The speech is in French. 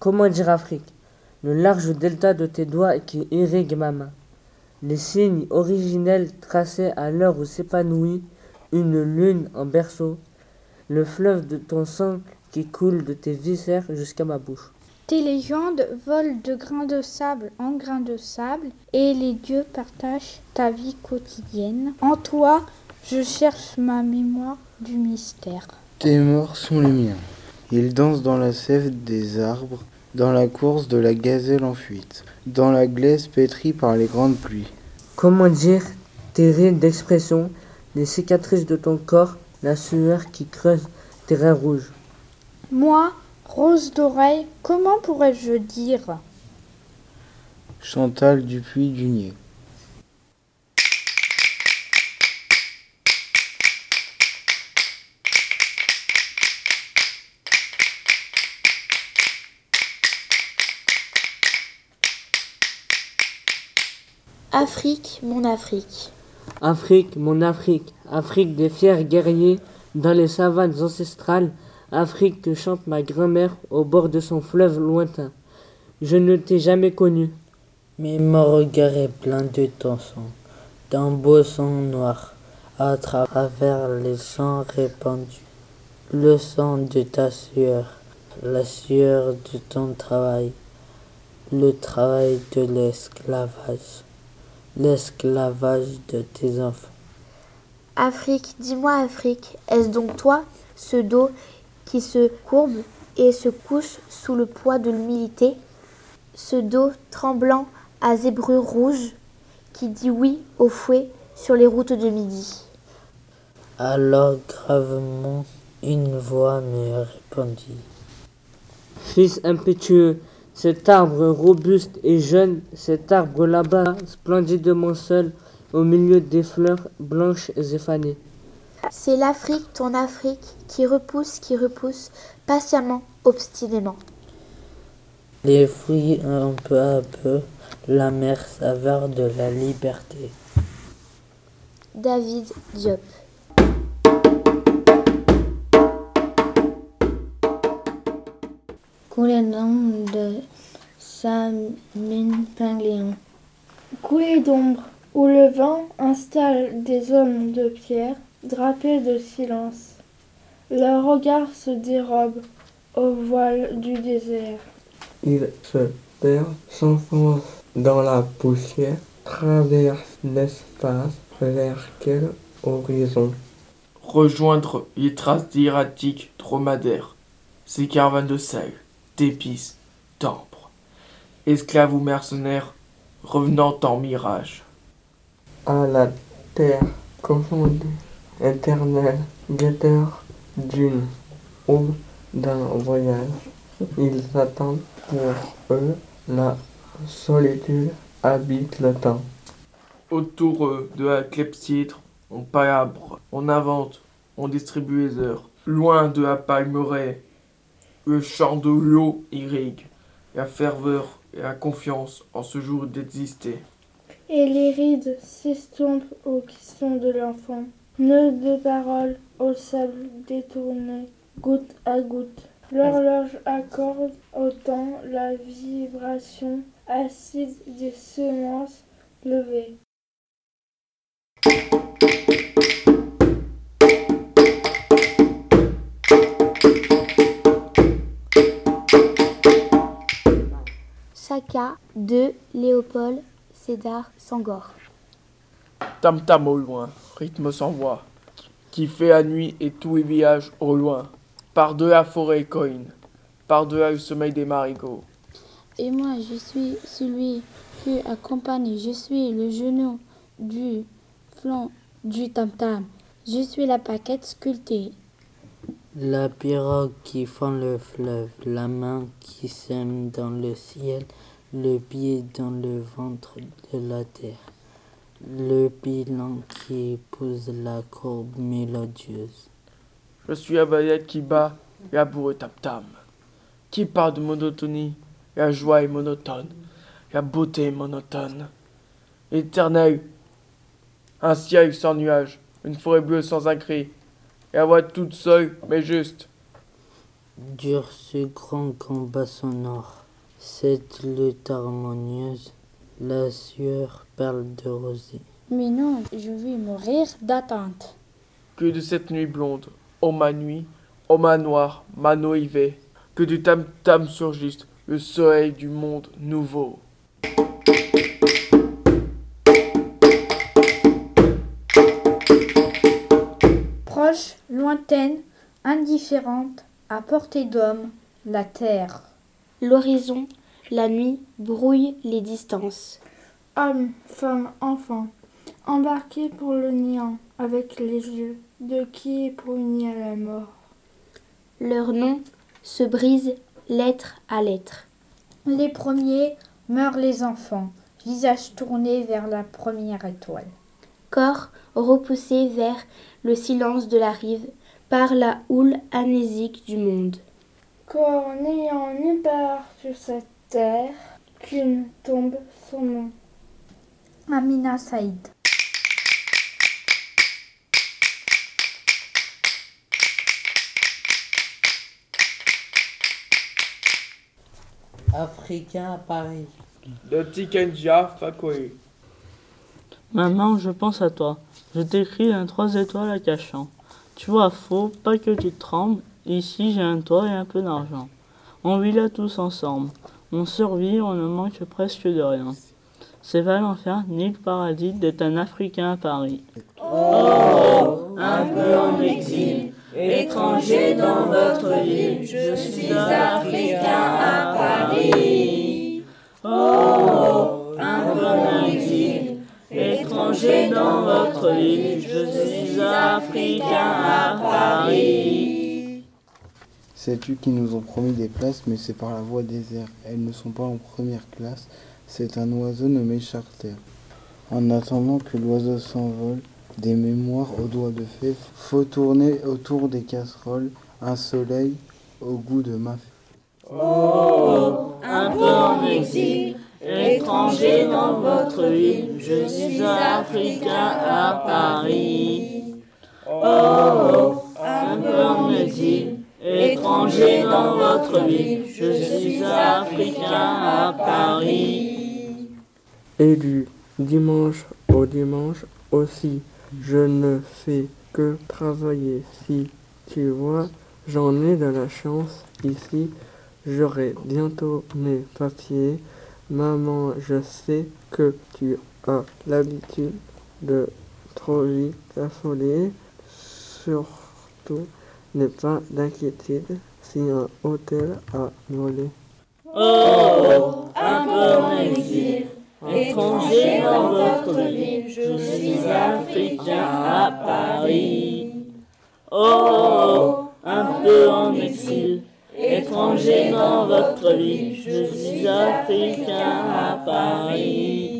Comment dire Afrique Le large delta de tes doigts qui irrigue ma main. Les signes originels tracés à l'heure où s'épanouit une lune en berceau. Le fleuve de ton sang qui coule de tes viscères jusqu'à ma bouche. Tes légendes volent de grain de sable en grain de sable et les dieux partagent ta vie quotidienne. En toi, je cherche ma mémoire du mystère. Tes morts sont les miens. Ils dansent dans la sève des arbres, dans la course de la gazelle en fuite, dans la glaise pétrie par les grandes pluies. Comment dire tes rides d'expression, les cicatrices de ton corps, la sueur qui creuse tes reins rouges? Moi, rose d'oreille, comment pourrais-je dire? Chantal Dupuis-Dunier. Afrique, mon Afrique. Afrique, mon Afrique, Afrique des fiers guerriers dans les savanes ancestrales, Afrique que chante ma grand-mère au bord de son fleuve lointain. Je ne t'ai jamais connue. Mais mon regard est plein de ton sang, d'un beau sang noir, à travers les sangs répandus. Le sang de ta sueur, la sueur de ton travail, le travail de l'esclavage l'esclavage de tes enfants. Afrique, dis-moi Afrique, est-ce donc toi, ce dos qui se courbe et se couche sous le poids de l'humilité, ce dos tremblant à zébrure rouge qui dit oui au fouet sur les routes de midi Alors gravement une voix me répondit. Fils impétueux, cet arbre robuste et jeune, cet arbre là-bas, splendidement seul, au milieu des fleurs blanches et fanées. C'est l'Afrique, ton Afrique, qui repousse, qui repousse, patiemment, obstinément. Les fruits un peu à peu la mer saveur de la liberté. David Diop. Couler de sa mine pingléon. Coulée d'ombre, où le vent installe des hommes de pierre, drapés de silence. Leur regard se dérobe au voile du désert. Ils se perdent, s'enfoncent dans la poussière, traversent l'espace vers quel horizon? Rejoindre les traces d'hieratiques dromadaires, ces caravanes de sel, d'épices, d'ambre. Esclaves ou mercenaires, revenant en mirage. À la terre confondue, éternel guetteur d'une ou d'un voyage, ils attendent pour eux la solitude habite le temps. Autour eux de la clepsydre, on palabre, on invente, on distribue les heures. Loin de la palmeraie, le chant de l'eau irrigue la ferveur et la confiance en ce jour d'exister. Et les rides s'estompent aux questions de l'enfant. Nœuds de paroles au sable détourné, goutte à goutte. L'horloge accorde au temps la vibration acide des semences levées. Saka de Léopold Sédar Sangor. Tam tam au loin, rythme sans voix, qui fait la nuit et tous les villages au loin. Par-delà la forêt coïne, par-delà le sommeil des marigots. Et moi, je suis celui qui accompagne, je suis le genou du flanc du tam-tam. Je suis la paquette sculptée. La pirogue qui fend le fleuve, la main qui sème dans le ciel, le pied dans le ventre de la terre, le bilan qui épouse la courbe mélodieuse. Je suis la baguette qui bat la bourre tam-tam, qui part de monotonie, la joie est monotone, la beauté monotone. Éternel, un ciel sans nuages, une forêt bleue sans un cri, et la voix toute seule mais juste. Dure ce grand combat sonore, cette lutte harmonieuse, la sueur perle de rosée. Mais non, je vais mourir d'attente. Que de cette nuit blonde, ô ma nuit, ô ma noire, ma noivée, que du tam-tam surgisse le soleil du monde nouveau. Proche, lointaine, indifférente, à portée d'homme, la terre. L'horizon, la nuit brouille les distances. Hommes, femmes, enfants, embarqués pour le néant, avec les yeux de qui est promis à la mort? Leurs noms se brisent lettre à lettre. Les premiers meurent les enfants, visage tourné vers la première étoile. Corps repoussés vers le silence de la rive par la houle amnésique du monde. Corps n'ayant nulle part sur cette terre qu'une tombe son nom. Amina Saïd. Africain à Paris. De Tikenja Fakoé. Maman, je pense à toi. Je t'écris un trois étoiles à cachant. Tu vois, faut pas que tu te trembles. Ici, j'ai un toit et un peu d'argent. On vit là tous ensemble. On survit, on ne manque presque de rien. C'est pas l'enfer ni le paradis d'être un Africain à Paris. Oh, un peu en exil, étranger dans votre ville, je suis africain Sais-tu qu'ils nous ont promis des places, mais c'est par la voie des airs. Elles ne sont pas en première classe. C'est un oiseau nommé Charter. En attendant que l'oiseau s'envole, des mémoires aux doigts de fée, faut tourner autour des casseroles un soleil au goût de ma Oh, un peu en exil, étranger dans votre ville, je suis africain à Paris. Oh, je suis africain à Paris. Élu dimanche au dimanche aussi, je ne fais que travailler. Si tu vois, j'en ai de la chance ici. J'aurai bientôt mes papiers. Maman, je sais que tu as l'habitude de trop vite affoler. Surtout, n'aie pas d'inquiétude si un hôtel a volé. Oh, un peu en exil, étranger dans votre ville, je suis africain à Paris. Oh, un peu en exil, étranger dans votre ville, je suis africain à Paris.